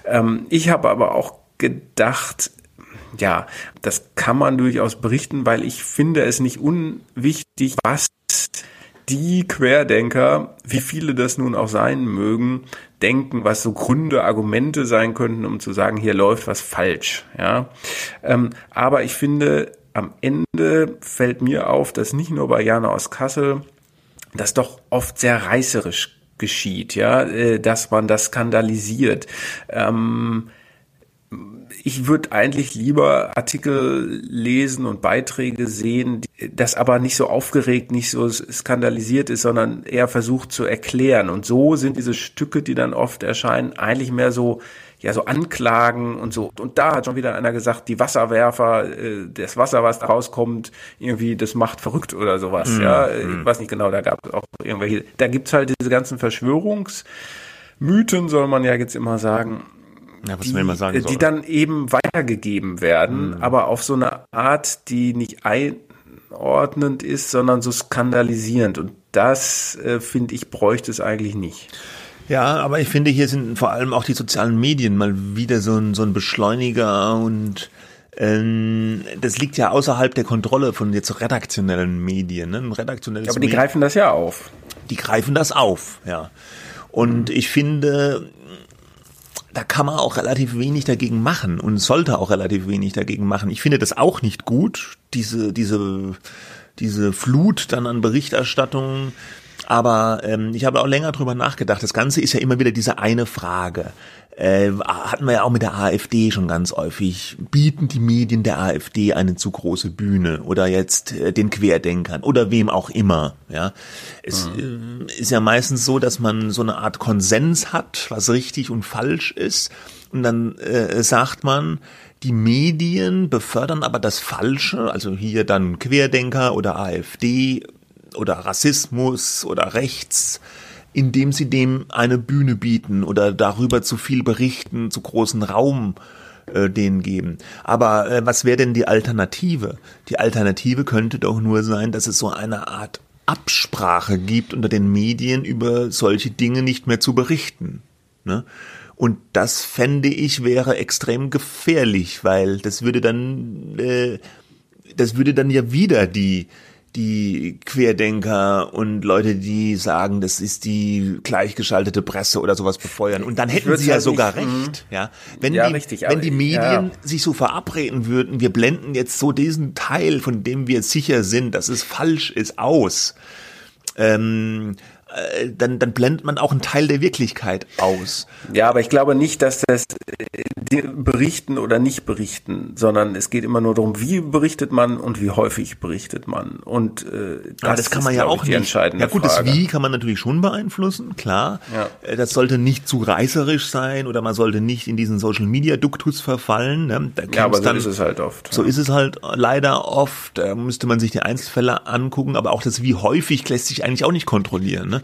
Ähm, ich habe aber auch gedacht, ja, das kann man durchaus berichten, weil ich finde es nicht unwichtig, was die Querdenker, wie viele das nun auch sein mögen, denken, was so Gründe, Argumente sein könnten, um zu sagen, hier läuft was falsch. Ja, ähm, aber ich finde, am Ende fällt mir auf, dass nicht nur bei Jana aus Kassel das doch oft sehr reißerisch geschieht, ja, äh, dass man das skandalisiert. Ähm, ich würde eigentlich lieber Artikel lesen und Beiträge sehen, das aber nicht so aufgeregt, nicht so skandalisiert ist, sondern eher versucht zu erklären. Und so sind diese Stücke, die dann oft erscheinen, eigentlich mehr so ja so Anklagen und so. Und da hat schon wieder einer gesagt, die Wasserwerfer, äh, das Wasser, was da rauskommt, irgendwie, das macht verrückt oder sowas. Mm, ja, ich mm. weiß nicht genau, da gab es auch irgendwelche. Da gibt's halt diese ganzen Verschwörungsmythen, soll man ja jetzt immer sagen ja, was die, man sagen soll. die dann eben weitergegeben werden, mhm. aber auf so eine Art, die nicht einordnend ist, sondern so skandalisierend. Und das, äh, finde ich, bräuchte es eigentlich nicht. Ja, aber ich finde, hier sind vor allem auch die sozialen Medien mal wieder so ein, so ein Beschleuniger und ähm, das liegt ja außerhalb der Kontrolle von jetzt redaktionellen Medien. Ne? redaktionelles aber die Medi greifen das ja auf. Die greifen das auf, ja. Und ich finde, da kann man auch relativ wenig dagegen machen und sollte auch relativ wenig dagegen machen. Ich finde das auch nicht gut, diese, diese, diese Flut dann an Berichterstattung. Aber ähm, ich habe auch länger drüber nachgedacht. Das Ganze ist ja immer wieder diese eine Frage. Äh, hatten wir ja auch mit der AfD schon ganz häufig, bieten die Medien der AfD eine zu große Bühne? Oder jetzt äh, den Querdenkern? Oder wem auch immer. Ja, Es mhm. äh, ist ja meistens so, dass man so eine Art Konsens hat, was richtig und falsch ist. Und dann äh, sagt man, die Medien befördern aber das Falsche, also hier dann Querdenker oder AfD oder Rassismus oder Rechts indem sie dem eine Bühne bieten oder darüber zu viel berichten, zu großen Raum äh, denen geben. Aber äh, was wäre denn die Alternative? Die Alternative könnte doch nur sein, dass es so eine Art Absprache gibt unter den Medien über solche Dinge nicht mehr zu berichten. Ne? Und das fände ich wäre extrem gefährlich, weil das würde dann, äh, das würde dann ja wieder die die Querdenker und Leute, die sagen, das ist die gleichgeschaltete Presse oder sowas befeuern. Und dann hätten sie ja halt sogar nicht, mhm. recht, ja. Wenn ja, die, richtig, wenn die Medien ja. sich so verabreden würden, wir blenden jetzt so diesen Teil, von dem wir sicher sind, dass es falsch ist, aus. Ähm, äh, dann, dann blendet man auch einen Teil der Wirklichkeit aus. Ja, aber ich glaube nicht, dass das äh, berichten oder nicht berichten, sondern es geht immer nur darum, wie berichtet man und wie häufig berichtet man. Und äh, das, ja, das kann man ist, ja auch die entscheidende Ja gut, Frage. das Wie kann man natürlich schon beeinflussen, klar. Ja. Äh, das sollte nicht zu reißerisch sein oder man sollte nicht in diesen Social Media Duktus verfallen. Ne? Da ja, aber so dann, ist es halt oft. So ja. ist es halt leider oft. Da müsste man sich die Einzelfälle angucken, aber auch das Wie häufig lässt sich eigentlich auch nicht kontrollieren. Ne?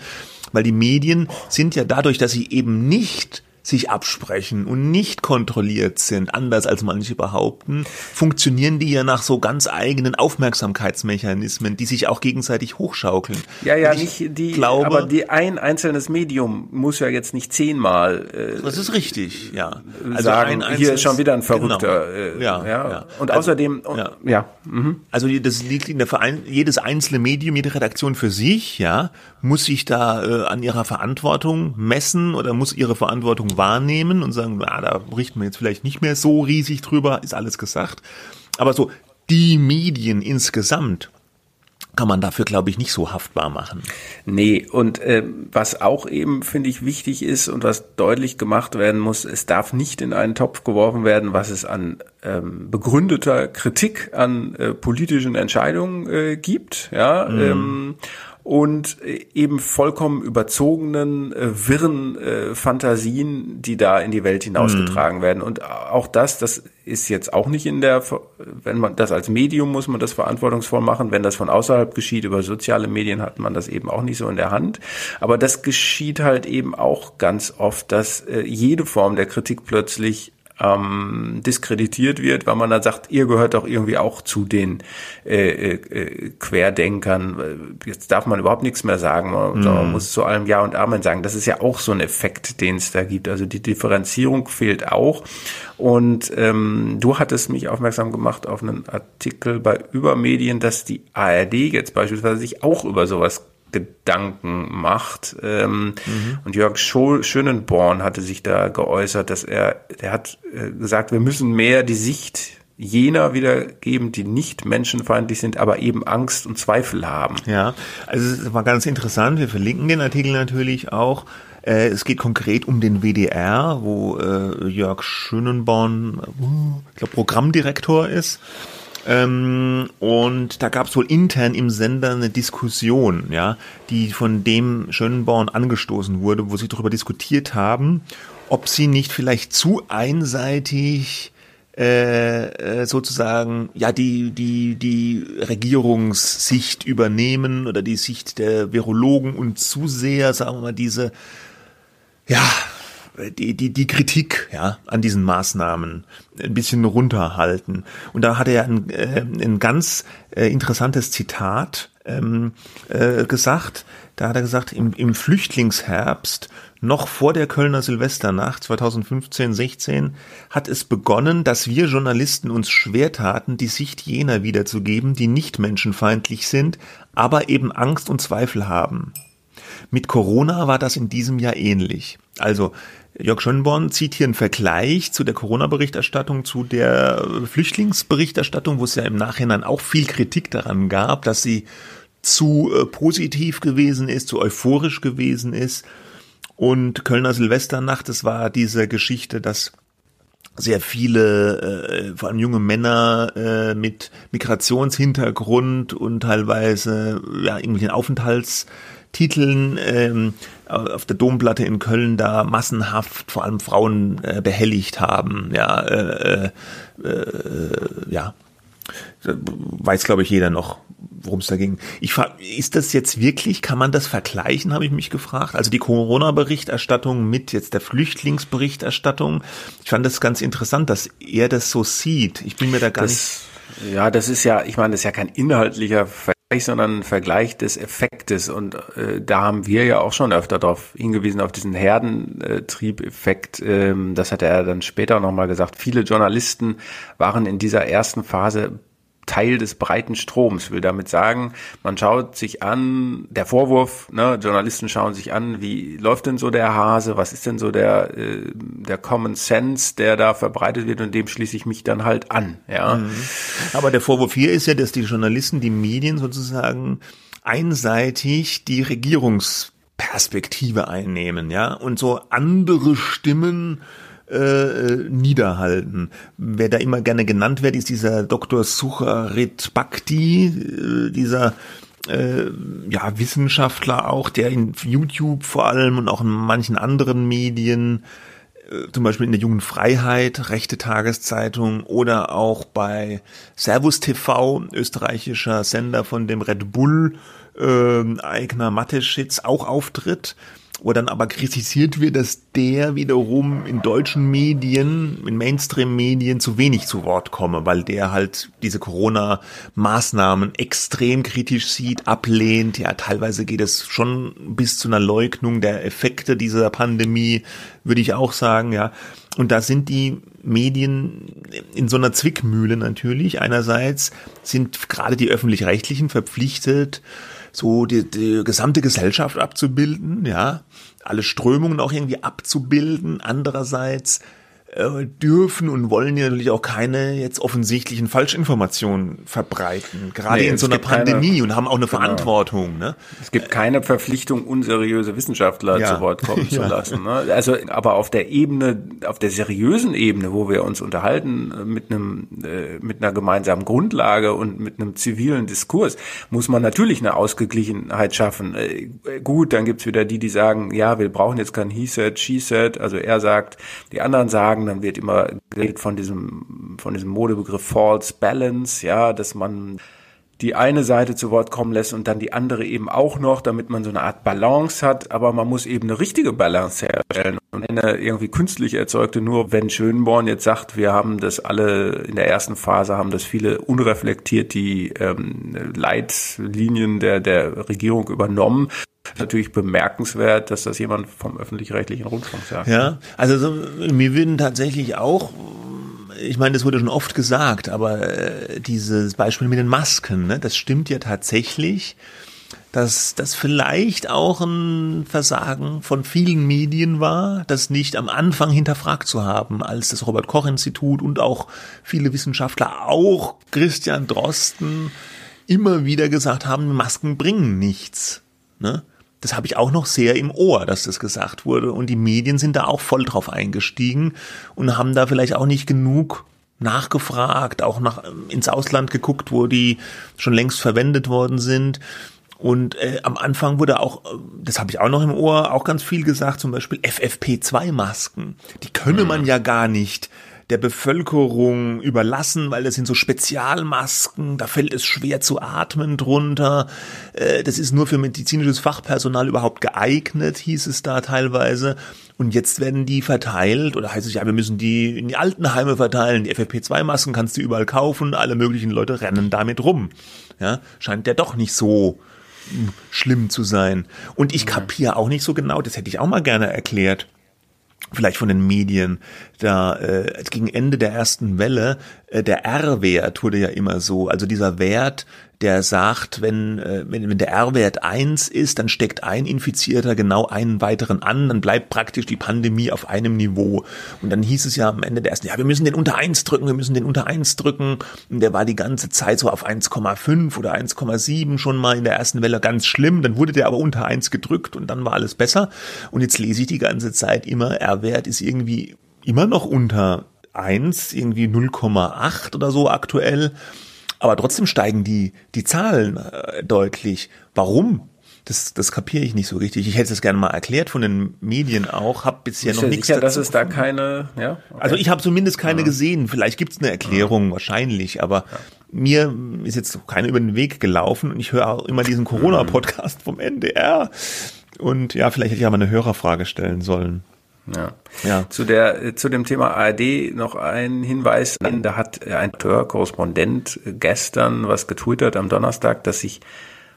Weil die Medien sind ja dadurch, dass sie eben nicht sich absprechen und nicht kontrolliert sind, anders als manche behaupten, funktionieren die ja nach so ganz eigenen Aufmerksamkeitsmechanismen, die sich auch gegenseitig hochschaukeln. Ja, ja, nicht die, glaube, aber die ein einzelnes Medium muss ja jetzt nicht zehnmal äh, das ist richtig, ja. sagen, hier ist schon wieder ein Verrückter. Genau. Äh, Ja, ja. ja. Und Also, außerdem, und, ja. ja. mhm. Also das liegt in der Verein, jedes einzelne Medium, jede Redaktion für sich, ja, muss sich da äh, an ihrer Verantwortung messen oder muss ihre Verantwortung wahrnehmen und sagen, na, da berichten wir jetzt vielleicht nicht mehr so riesig drüber, ist alles gesagt. Aber so die Medien insgesamt kann man dafür, glaube ich, nicht so haftbar machen. Nee, und äh, was auch eben, finde ich, wichtig ist und was deutlich gemacht werden muss, es darf nicht in einen Topf geworfen werden, was es an ähm, begründeter Kritik an äh, politischen Entscheidungen äh, gibt, ja, ähm, und äh, eben vollkommen überzogenen, äh, wirren äh, Fantasien, die da in die Welt hinausgetragen werden. Und auch das, das ist jetzt auch nicht in der, wenn man das als Medium muss man das verantwortungsvoll machen. Wenn das von außerhalb geschieht, über soziale Medien hat man das eben auch nicht so in der Hand. Aber das geschieht halt eben auch ganz oft, dass äh, jede Form der Kritik plötzlich ähm, diskreditiert wird, weil man dann sagt, ihr gehört doch irgendwie auch zu den äh, äh, äh, Querdenkern. Jetzt darf man überhaupt nichts mehr sagen, man, sondern man muss zu allem Ja und Amen sagen. Das ist ja auch so ein Effekt, den es da gibt. Also die Differenzierung fehlt auch. Und ähm, du hattest mich aufmerksam gemacht auf einen Artikel bei Übermedien, dass die ARD jetzt beispielsweise sich auch über sowas Gedanken macht. Ähm, Und Jörg Schönenborn hatte sich da geäußert, dass er, der hat äh, gesagt, wir müssen mehr die Sicht jener wiedergeben, die nicht menschenfeindlich sind, aber eben Angst und Zweifel haben. Ja, also es war ganz interessant. Wir verlinken den Artikel natürlich auch. Äh, Es geht konkret um den WDR, wo äh, Jörg Schönenborn, ich glaube, Programmdirektor ist. Ähm, und da gab es wohl intern im Sender eine Diskussion, ja, die von dem Schönenborn angestoßen wurde, wo sie darüber diskutiert haben, ob sie nicht vielleicht zu einseitig äh, äh, sozusagen ja die die die Regierungssicht übernehmen oder die Sicht der Virologen und zu sehr sagen wir mal diese ja die, die, die Kritik ja, an diesen Maßnahmen ein bisschen runterhalten. Und da hat er ein, äh, ein ganz äh, interessantes Zitat ähm, äh, gesagt. Da hat er gesagt, im, im Flüchtlingsherbst, noch vor der Kölner Silvesternacht 2015, 16, hat es begonnen, dass wir Journalisten uns schwer taten, die Sicht jener wiederzugeben, die nicht menschenfeindlich sind, aber eben Angst und Zweifel haben. Mit Corona war das in diesem Jahr ähnlich. Also Jörg Schönborn zieht hier einen Vergleich zu der Corona-Berichterstattung, zu der Flüchtlingsberichterstattung, wo es ja im Nachhinein auch viel Kritik daran gab, dass sie zu äh, positiv gewesen ist, zu euphorisch gewesen ist. Und Kölner Silvesternacht, das war diese Geschichte, dass sehr viele, äh, vor allem junge Männer äh, mit Migrationshintergrund und teilweise ja irgendwelchen Aufenthaltstiteln ähm, auf der Domplatte in Köln da massenhaft vor allem Frauen äh, behelligt haben. Ja, äh, äh, äh, ja, weiß glaube ich jeder noch, worum es da ging. Ich ist das jetzt wirklich, kann man das vergleichen, habe ich mich gefragt. Also die Corona-Berichterstattung mit jetzt der Flüchtlingsberichterstattung. Ich fand das ganz interessant, dass er das so sieht. Ich bin mir da gar nicht. Das, ja, das ist ja, ich meine, das ist ja kein inhaltlicher Vergleich, sondern ein Vergleich des Effektes. Und äh, da haben wir ja auch schon öfter darauf hingewiesen, auf diesen Herdentriebeffekt. Ähm, das hat er dann später nochmal gesagt. Viele Journalisten waren in dieser ersten Phase Teil des breiten Stroms. Will damit sagen, man schaut sich an, der Vorwurf, ne, Journalisten schauen sich an, wie läuft denn so der Hase, was ist denn so der, äh, der Common Sense, der da verbreitet wird und dem schließe ich mich dann halt an. Ja. Aber der Vorwurf hier ist ja, dass die Journalisten, die Medien sozusagen einseitig die Regierungsperspektive einnehmen, ja, und so andere Stimmen äh, niederhalten. Wer da immer gerne genannt wird, ist dieser Dr. Sucharit Bhakti, äh, dieser äh, ja, Wissenschaftler auch, der in YouTube vor allem und auch in manchen anderen Medien äh, zum Beispiel in der Jungen Freiheit, rechte Tageszeitung oder auch bei Servus TV, österreichischer Sender von dem Red Bull äh, Eigner Mateschitz auch auftritt. Wo dann aber kritisiert wird, dass der wiederum in deutschen Medien, in Mainstream-Medien zu wenig zu Wort komme, weil der halt diese Corona-Maßnahmen extrem kritisch sieht, ablehnt. Ja, teilweise geht es schon bis zu einer Leugnung der Effekte dieser Pandemie, würde ich auch sagen, ja. Und da sind die Medien in so einer Zwickmühle natürlich. Einerseits sind gerade die öffentlich-rechtlichen verpflichtet, so die, die gesamte Gesellschaft abzubilden, ja, alle Strömungen auch irgendwie abzubilden. Andererseits äh, dürfen und wollen ja natürlich auch keine jetzt offensichtlichen Falschinformationen verbreiten, gerade Nee, in so einer gibt keine- Pandemie und haben auch eine Genau. Verantwortung. Ne? Es gibt keine Verpflichtung, unseriöse Wissenschaftler Ja. zu Wort kommen zu lassen. Ne? Also, aber auf der Ebene, auf der seriösen Ebene, wo wir uns unterhalten äh, mit einem, äh, mit einer gemeinsamen Grundlage und mit einem zivilen Diskurs, muss man natürlich eine Ausgeglichenheit schaffen. Äh, gut, dann gibt's wieder die, die sagen, ja, wir brauchen jetzt kein He said, she said. Also er sagt, die anderen sagen, dann wird immer geredet von diesem, von diesem Modebegriff False Balance, ja, dass man die eine Seite zu Wort kommen lässt und dann die andere eben auch noch, damit man so eine Art Balance hat, aber man muss eben eine richtige Balance herstellen. Und eine irgendwie künstlich erzeugte, nur wenn Schönborn jetzt sagt, wir haben das alle in der ersten Phase, haben das viele unreflektiert die ähm, Leitlinien der, der Regierung übernommen. Natürlich bemerkenswert, dass das jemand vom öffentlich-rechtlichen Rundfunk sagt. Ja, also so, mir würden tatsächlich auch, ich meine, das wurde schon oft gesagt, aber äh, dieses Beispiel mit den Masken, ne, das stimmt ja tatsächlich, dass das vielleicht auch ein Versagen von vielen Medien war, das nicht am Anfang hinterfragt zu haben, als das Robert Koch Institut und auch viele Wissenschaftler, auch Christian Drosten, immer wieder gesagt haben, Masken bringen nichts. Ne? Das habe ich auch noch sehr im Ohr, dass das gesagt wurde. Und die Medien sind da auch voll drauf eingestiegen und haben da vielleicht auch nicht genug nachgefragt, auch nach, ins Ausland geguckt, wo die schon längst verwendet worden sind. Und äh, am Anfang wurde auch, äh, das habe ich auch noch im Ohr, auch ganz viel gesagt, zum Beispiel FFP2-Masken. Die könne man ja gar nicht der Bevölkerung überlassen, weil das sind so Spezialmasken, da fällt es schwer zu atmen drunter. Äh, Das ist nur für medizinisches Fachpersonal überhaupt geeignet, hieß es da teilweise. Und jetzt werden die verteilt, oder heißt es ja, wir müssen die in die Altenheime verteilen. Die FFP2-Masken kannst du überall kaufen, alle möglichen Leute rennen damit rum. Ja, scheint ja doch nicht so hm, schlimm zu sein. Und ich kapiere auch nicht so genau, das hätte ich auch mal gerne erklärt vielleicht von den Medien, da äh, gegen Ende der ersten Welle, äh, der R-Wert wurde ja immer so, also dieser Wert, der sagt, wenn, äh, wenn, wenn der R-Wert eins ist, dann steckt ein Infizierter genau einen weiteren an, dann bleibt praktisch die Pandemie auf einem Niveau. Und dann hieß es ja am Ende der ersten, ja, wir müssen den unter eins drücken, wir müssen den unter eins drücken. Und der war die ganze Zeit so auf 1,5 oder 1,7 schon mal in der ersten Welle ganz schlimm. Dann wurde der aber unter eins gedrückt und dann war alles besser. Und jetzt lese ich die ganze Zeit immer, R-Wert ist irgendwie immer noch unter eins, irgendwie 0,8 oder so aktuell. Aber trotzdem steigen die, die Zahlen äh, deutlich. Warum? Das, das kapiere ich nicht so richtig. Ich hätte es gerne mal erklärt von den Medien auch, habe bisher noch nichts sicher, dass dazu es da keine, ja? Okay. Also ich habe zumindest keine gesehen. Vielleicht gibt's eine Erklärung, wahrscheinlich, aber mir ist jetzt keine über den Weg gelaufen und ich höre auch immer diesen Corona-Podcast vom NDR. Und ja, vielleicht hätte ich ja mal eine Hörerfrage stellen sollen. Ja. Ja. Zu der, äh, zu dem Thema ARD noch ein Hinweis. Da hat ein Korrespondent gestern was getwittert am Donnerstag, dass sich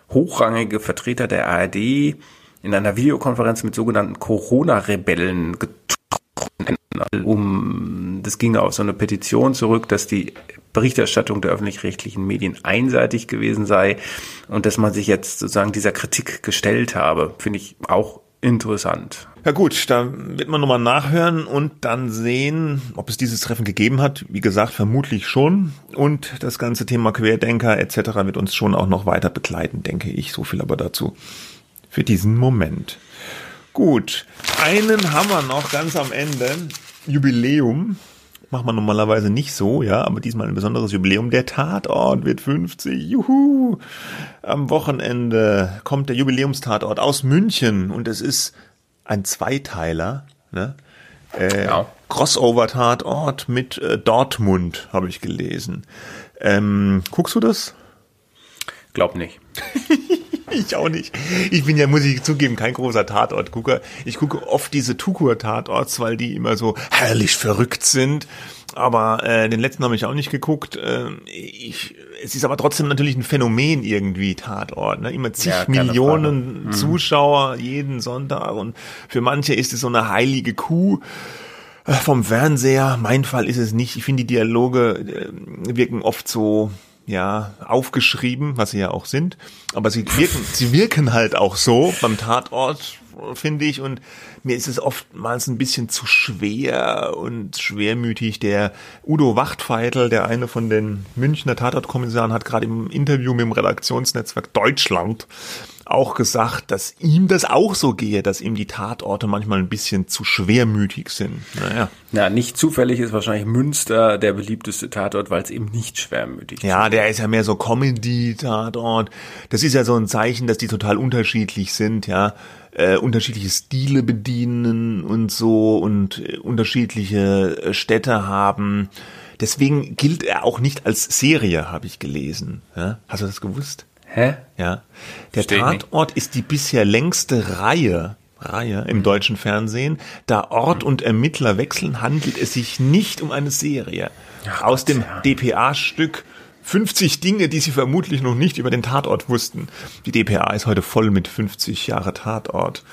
hochrangige Vertreter der ARD in einer Videokonferenz mit sogenannten Corona-Rebellen getroffen haben. Um, das ging auf so eine Petition zurück, dass die Berichterstattung der öffentlich-rechtlichen Medien einseitig gewesen sei und dass man sich jetzt sozusagen dieser Kritik gestellt habe. Finde ich auch interessant. Ja gut, da wird man nochmal nachhören und dann sehen, ob es dieses Treffen gegeben hat. Wie gesagt, vermutlich schon. Und das ganze Thema Querdenker etc. wird uns schon auch noch weiter begleiten, denke ich. So viel aber dazu für diesen Moment. Gut, einen haben wir noch ganz am Ende. Jubiläum. Macht man normalerweise nicht so, ja, aber diesmal ein besonderes Jubiläum. Der Tatort wird 50. Juhu! Am Wochenende kommt der Jubiläumstatort aus München und es ist ein Zweiteiler, ne? Äh, Ja. Crossover-Tatort mit äh, Dortmund, habe ich gelesen. Ähm, guckst du das? Glaub nicht. Ich auch nicht. Ich bin ja, muss ich zugeben, kein großer Tatortgucker. Ich gucke oft diese Tukur-Tatorts, weil die immer so herrlich verrückt sind. Aber äh, den letzten habe ich auch nicht geguckt. Äh, ich, es ist aber trotzdem natürlich ein Phänomen irgendwie Tatort. Ne? Immer zig Ja, Millionen Frage. Zuschauer jeden Sonntag und für manche ist es so eine heilige Kuh äh, vom Fernseher. Mein Fall ist es nicht. Ich finde, die Dialoge äh, wirken oft so ja aufgeschrieben, was sie ja auch sind, aber sie wirken, sie wirken halt auch so beim Tatort, finde ich, und mir ist es oftmals ein bisschen zu schwer und schwermütig. Der Udo Wachtfeitel, der eine von den Münchner Tatortkommissaren, hat gerade im Interview mit dem Redaktionsnetzwerk Deutschland auch gesagt, dass ihm das auch so gehe, dass ihm die Tatorte manchmal ein bisschen zu schwermütig sind. Naja. Ja, nicht zufällig ist wahrscheinlich Münster der beliebteste Tatort, weil es eben nicht schwermütig ist. Ja, der ist ja mehr so Comedy-Tatort. Das ist ja so ein Zeichen, dass die total unterschiedlich sind, ja. Äh, unterschiedliche Stile bedienen und so und äh, unterschiedliche äh, Städte haben. Deswegen gilt er auch nicht als Serie, habe ich gelesen. Ja? Hast du das gewusst? Hä? Ja. Der Versteh ich nicht. Tatort ist die bisher längste Reihe, Reihe Mhm. im deutschen Fernsehen. Da Ort und Ermittler wechseln, handelt es sich nicht um eine Serie. Aus dem DPA-Stück 50 Dinge, die Sie vermutlich noch nicht über den Tatort wussten. Die DPA ist heute voll mit 50 Jahre Tatort.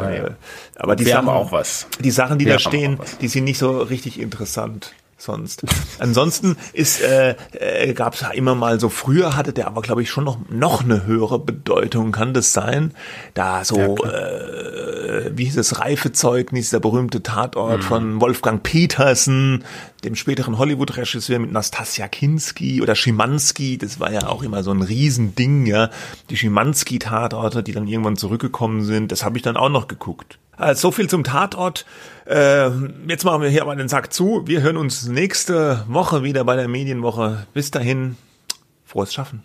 Äh, aber die Wir Sachen, haben auch was. Die Sachen, die Wir da stehen, die sind nicht so richtig interessant sonst. Ansonsten ist äh, äh, gab es immer mal so früher hatte der aber glaube ich schon noch noch eine höhere Bedeutung. Kann das sein? Da so äh, wie hieß es Reifezeugnis der berühmte Tatort von Wolfgang Petersen dem späteren Hollywood Regisseur mit Nastasia Kinski oder Schimanski. Das war ja auch immer so ein Riesending ja. Die Schimanski Tatorte die dann irgendwann zurückgekommen sind das habe ich dann auch noch geguckt. Also so viel zum Tatort. Äh, jetzt machen wir hier aber den Sack zu. Wir hören uns nächste Woche wieder bei der Medienwoche. Bis dahin, frohes Schaffen.